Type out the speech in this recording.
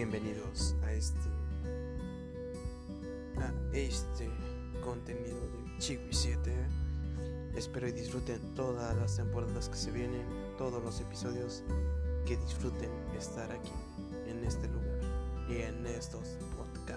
bienvenidos a este a este contenido de Chiwi 7. Espero y disfruten todas las temporadas que se vienen, todos los episodios, que disfruten estar aquí en este lugar y en estos podcasts.